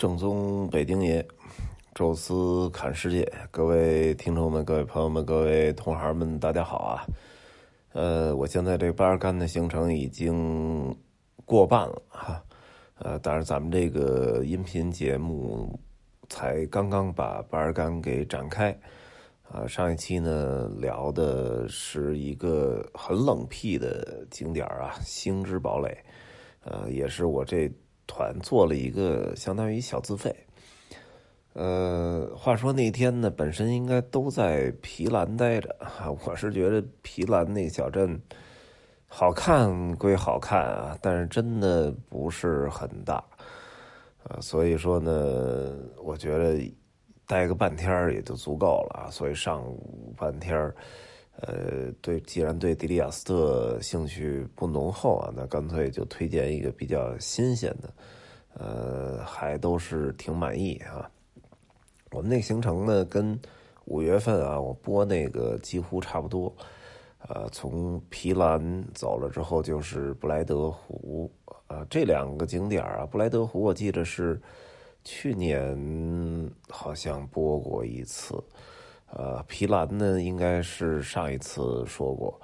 正宗北京爷，宙斯侃世界，各位听众们、各位朋友们、各位同行们，大家好啊！呃，我现在这巴尔干的行程已经过半了哈，呃，但是咱们这个音频节目才刚刚把巴尔干给展开啊。上一期呢聊的是一个很冷僻的景点啊，星之堡垒，呃，也是我这。团做了一个相当于小自费，呃，话说那天呢，本身应该都在皮兰待着，我是觉得皮兰那小镇好看归好看啊，但是真的不是很大，啊，所以说呢，我觉得待个半天也就足够了，所以上午半天呃，对，既然对迪利亚斯特兴趣不浓厚啊，那干脆就推荐一个比较新鲜的，呃，还都是挺满意啊。我们那行程呢，跟五月份啊我播那个几乎差不多。呃，从皮兰走了之后就是布莱德湖，啊，这两个景点啊，布莱德湖我记得是去年好像播过一次。呃，皮兰呢，应该是上一次说过，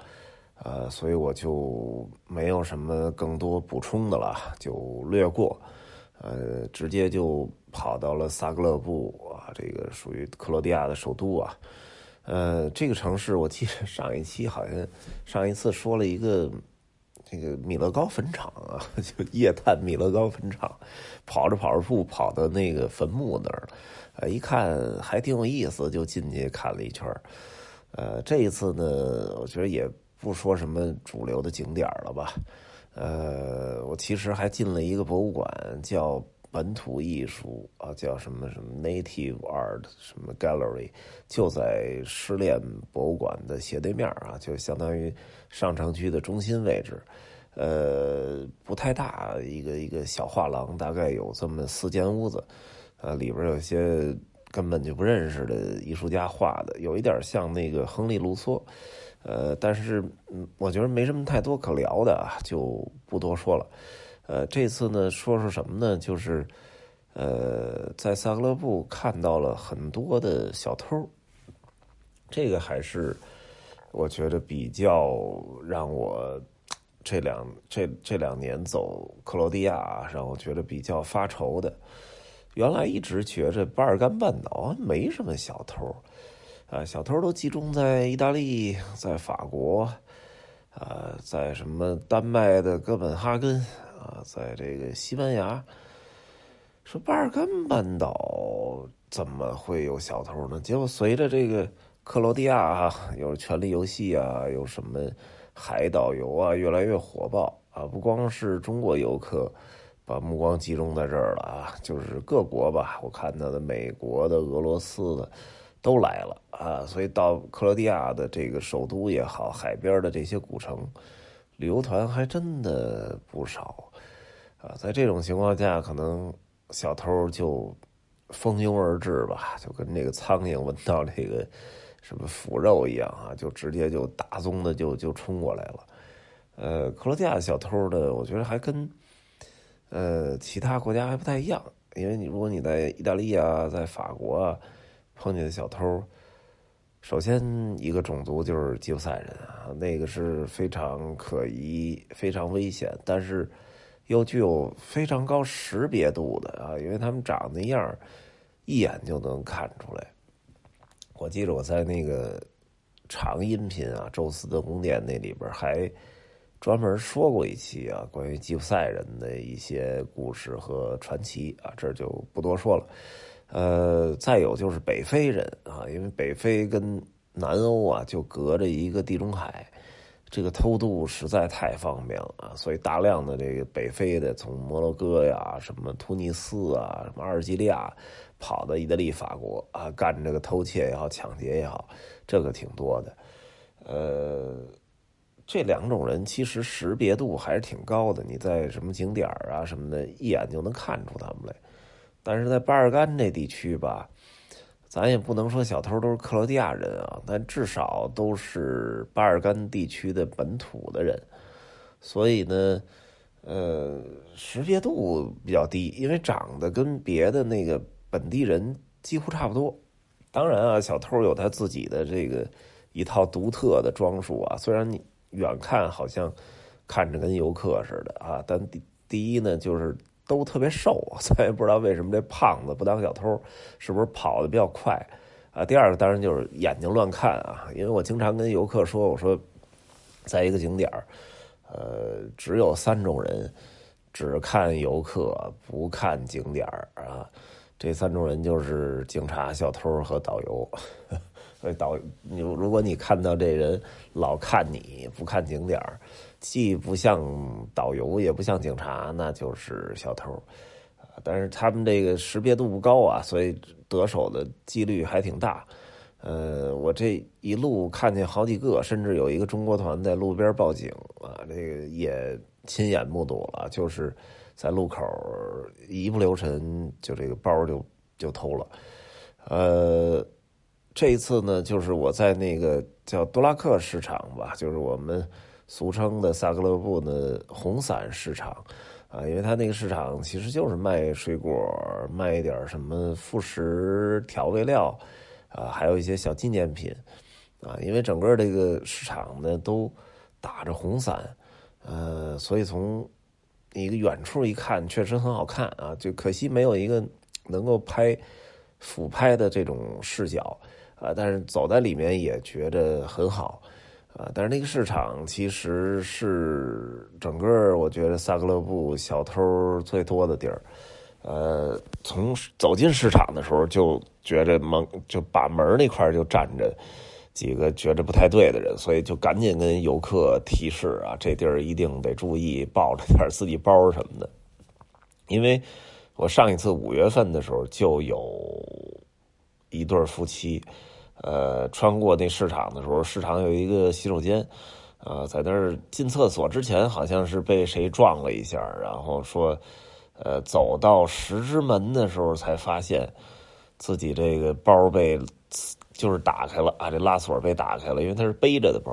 呃，所以我就没有什么更多补充的了，就略过，呃，直接就跑到了萨格勒布啊，这个属于克罗地亚的首都啊，呃，这个城市我记得上一期好像上一次说了一个这个米勒高坟场啊，就夜探米勒高坟场，跑着跑着步跑到那个坟墓那儿。呃，一看还挺有意思，就进去看了一圈呃，这一次呢，我觉得也不说什么主流的景点了吧。呃，我其实还进了一个博物馆，叫本土艺术啊，叫什么什么 Native Art 什么 Gallery，就在失恋博物馆的斜对面啊，就相当于上城区的中心位置。呃，不太大，一个一个小画廊，大概有这么四间屋子。呃，里边有些根本就不认识的艺术家画的，有一点像那个亨利·卢梭，呃，但是，我觉得没什么太多可聊的啊，就不多说了。呃，这次呢，说说什么呢？就是呃，在萨格勒布看到了很多的小偷，这个还是我觉得比较让我这两这这两年走克罗地亚让我觉得比较发愁的。原来一直觉着巴尔干半岛没什么小偷，啊，小偷都集中在意大利，在法国，啊，在什么丹麦的哥本哈根，啊，在这个西班牙。说巴尔干半岛怎么会有小偷呢？结果随着这个克罗地亚啊，有权力游戏啊，有什么海岛游啊，越来越火爆啊，不光是中国游客。把目光集中在这儿了啊，就是各国吧，我看到的美国的、俄罗斯的都来了啊，所以到克罗地亚的这个首都也好，海边的这些古城，旅游团还真的不少啊。在这种情况下，可能小偷就蜂拥而至吧，就跟那个苍蝇闻到这个什么腐肉一样啊，就直接就大宗的就就冲过来了。呃，克罗地亚小偷的，我觉得还跟。呃，其他国家还不太一样，因为你如果你在意大利啊，在法国啊碰见的小偷，首先一个种族就是吉普赛人啊，那个是非常可疑、非常危险，但是又具有非常高识别度的啊，因为他们长那样，一眼就能看出来。我记得我在那个长音频啊，《宙斯的宫殿》那里边还。专门说过一期啊，关于吉普赛人的一些故事和传奇啊，这就不多说了。呃，再有就是北非人啊，因为北非跟南欧啊就隔着一个地中海，这个偷渡实在太方便了啊，所以大量的这个北非的从摩洛哥呀、什么突尼斯啊、什么阿尔及利亚跑到意大利、法国啊，干这个偷窃也好、抢劫也好，这个挺多的。呃。这两种人其实识别度还是挺高的，你在什么景点啊什么的，一眼就能看出他们来。但是在巴尔干这地区吧，咱也不能说小偷都是克罗地亚人啊，但至少都是巴尔干地区的本土的人。所以呢，呃，识别度比较低，因为长得跟别的那个本地人几乎差不多。当然啊，小偷有他自己的这个一套独特的装束啊，虽然你远看好像看着跟游客似的啊，但第第一呢，就是都特别瘦，咱也不知道为什么这胖子不当小偷，是不是跑的比较快啊？第二个当然就是眼睛乱看啊，因为我经常跟游客说，我说在一个景点呃，只有三种人，只看游客不看景点啊。这三种人就是警察、小偷和导游。所以导你如果你看到这人老看你不看景点既不像导游也不像警察，那就是小偷。但是他们这个识别度不高啊，所以得手的几率还挺大。呃，我这一路看见好几个，甚至有一个中国团在路边报警啊，这个也亲眼目睹了，就是在路口一不留神就这个包就就偷了。呃，这一次呢，就是我在那个叫多拉克市场吧，就是我们俗称的萨格勒布的红伞市场啊，因为他那个市场其实就是卖水果，卖一点什么副食调味料。啊，还有一些小纪念品，啊，因为整个这个市场呢都打着红伞，呃，所以从一个远处一看，确实很好看啊。就可惜没有一个能够拍俯拍的这种视角啊，但是走在里面也觉得很好啊。但是那个市场其实是整个我觉得萨格勒布小偷最多的地儿。呃，从走进市场的时候就觉着门就把门那块就站着几个觉着不太对的人，所以就赶紧跟游客提示啊，这地儿一定得注意，抱着点自己包什么的。因为我上一次五月份的时候就有一对夫妻，呃，穿过那市场的时候，市场有一个洗手间，啊，在那儿进厕所之前好像是被谁撞了一下，然后说。呃，走到十之门的时候，才发现自己这个包被就是打开了啊，这拉锁被打开了，因为它是背着的包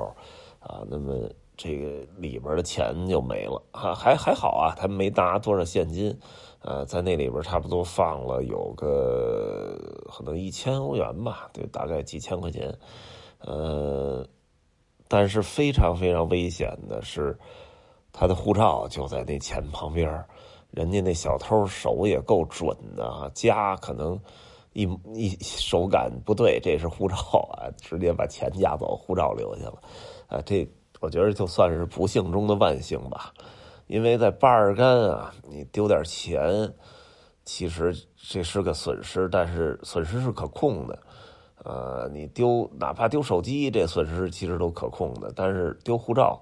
啊。那么这个里边的钱就没了啊，还还好啊，他没拿多少现金，呃，在那里边差不多放了有个可能一千欧元吧，对，大概几千块钱。呃，但是非常非常危险的是，他的护照就在那钱旁边。人家那小偷手也够准的啊，夹可能一一手感不对，这是护照啊，直接把钱夹走，护照留下了，啊，这我觉得就算是不幸中的万幸吧，因为在巴尔干啊，你丢点钱，其实这是个损失，但是损失是可控的，呃，你丢哪怕丢手机，这损失其实都可控的，但是丢护照，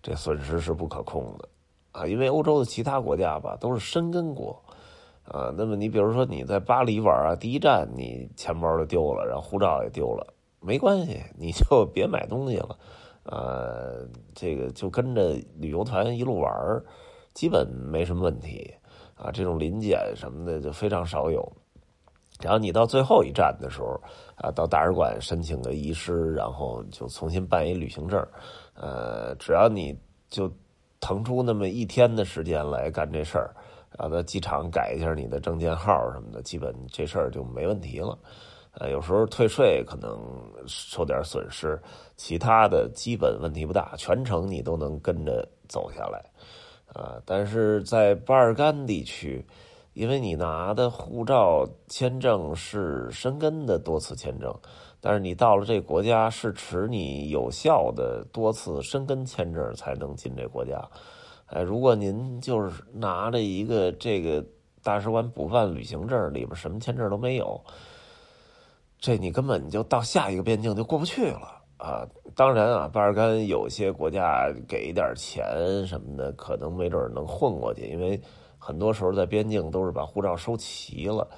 这损失是不可控的。啊，因为欧洲的其他国家吧都是申根国，啊，那么你比如说你在巴黎玩啊，第一站你钱包就丢了，然后护照也丢了，没关系，你就别买东西了，呃，这个就跟着旅游团一路玩，基本没什么问题，啊，这种临检什么的就非常少有，然后你到最后一站的时候，啊，到大使馆申请个遗失，然后就重新办一旅行证，呃，只要你就。腾出那么一天的时间来干这事儿，然后到机场改一下你的证件号什么的，基本这事儿就没问题了。呃，有时候退税可能受点损失，其他的基本问题不大，全程你都能跟着走下来。啊，但是在巴尔干地区，因为你拿的护照签证是申根的多次签证。但是你到了这国家是持你有效的多次申根签证才能进这国家，哎，如果您就是拿着一个这个大使馆补办旅行证，里边什么签证都没有，这你根本就到下一个边境就过不去了啊！当然啊，巴尔干有些国家给一点钱什么的，可能没准能混过去，因为很多时候在边境都是把护照收齐了。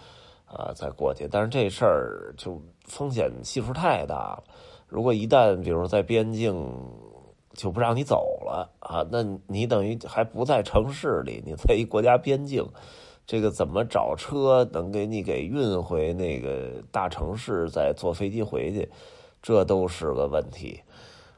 啊，再过去，但是这事儿就风险系数太大了。如果一旦比如在边境就不让你走了啊，那你等于还不在城市里，你在一国家边境，这个怎么找车能给你给运回那个大城市，再坐飞机回去，这都是个问题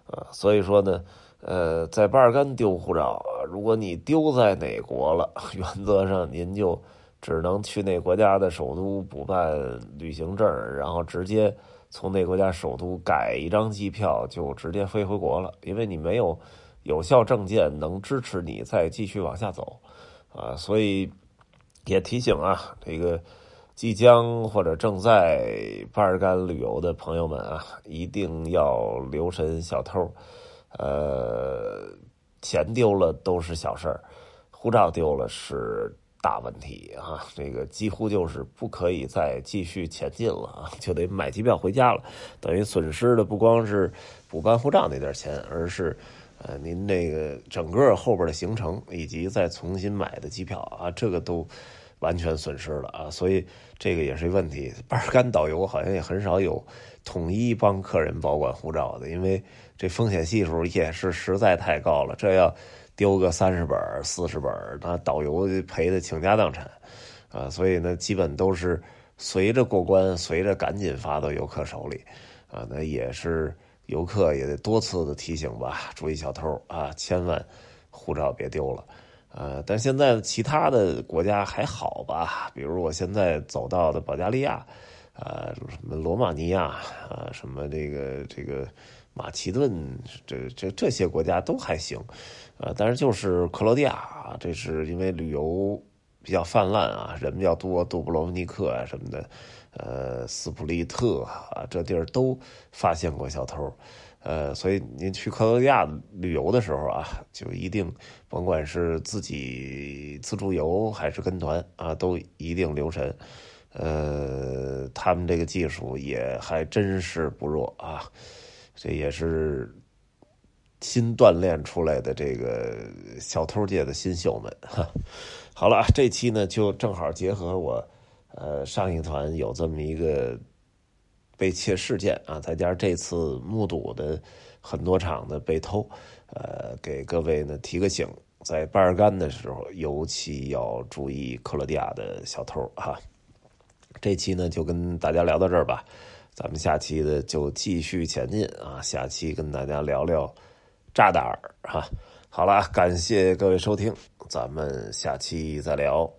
啊。所以说呢，呃，在巴尔干丢护照，如果你丢在哪国了，原则上您就只能去那国家的首都补办旅行证，然后直接从那国家首都改一张机票，就直接飞回国了，因为你没有有效证件能支持你再继续往下走，啊，所以也提醒啊，这个即将或者正在巴尔干旅游的朋友们啊，一定要留神小偷。呃，钱丢了都是小事儿，护照丢了是大问题啊！这个几乎就是不可以再继续前进了啊，就得买机票回家了。等于损失的不光是补办护照那点钱，而是呃您这个整个后边的行程以及再重新买的机票啊，这个都完全损失了啊！所以这个也是一问题。巴尔干导游好像也很少有统一帮客人保管护照的，因为。这风险系数也是实在太高了，这要丢个三十本、四十本，那导游赔的倾家荡产啊！所以呢，基本都是随着过关，随着赶紧发到游客手里啊。那也是游客也得多次的提醒吧，注意小偷啊，千万护照别丢了呃！但现在其他的国家还好吧？比如我现在走到的保加利亚啊，什么罗马尼亚啊，什么这个这个。马其顿，这这这些国家都还行，呃，但是就是克罗地亚，这是因为旅游比较泛滥啊，人比较多，杜布罗夫尼克啊什么的，呃，斯普利特啊，这地儿都发现过小偷，呃，所以您去克罗地亚旅游的时候啊，就一定甭管是自己自助游还是跟团啊，都一定留神，呃，他们这个技术也还真是不弱啊。这也是新锻炼出来的这个小偷界的新秀们哈。好了，这期呢就正好结合我呃上一团有这么一个被窃事件啊，再加上这次目睹的很多场的被偷，呃，给各位呢提个醒，在巴尔干的时候尤其要注意克罗地亚的小偷哈。这期呢就跟大家聊到这儿吧。咱们下期的就继续前进啊！下期跟大家聊聊炸弹儿哈。好了，感谢各位收听，咱们下期再聊。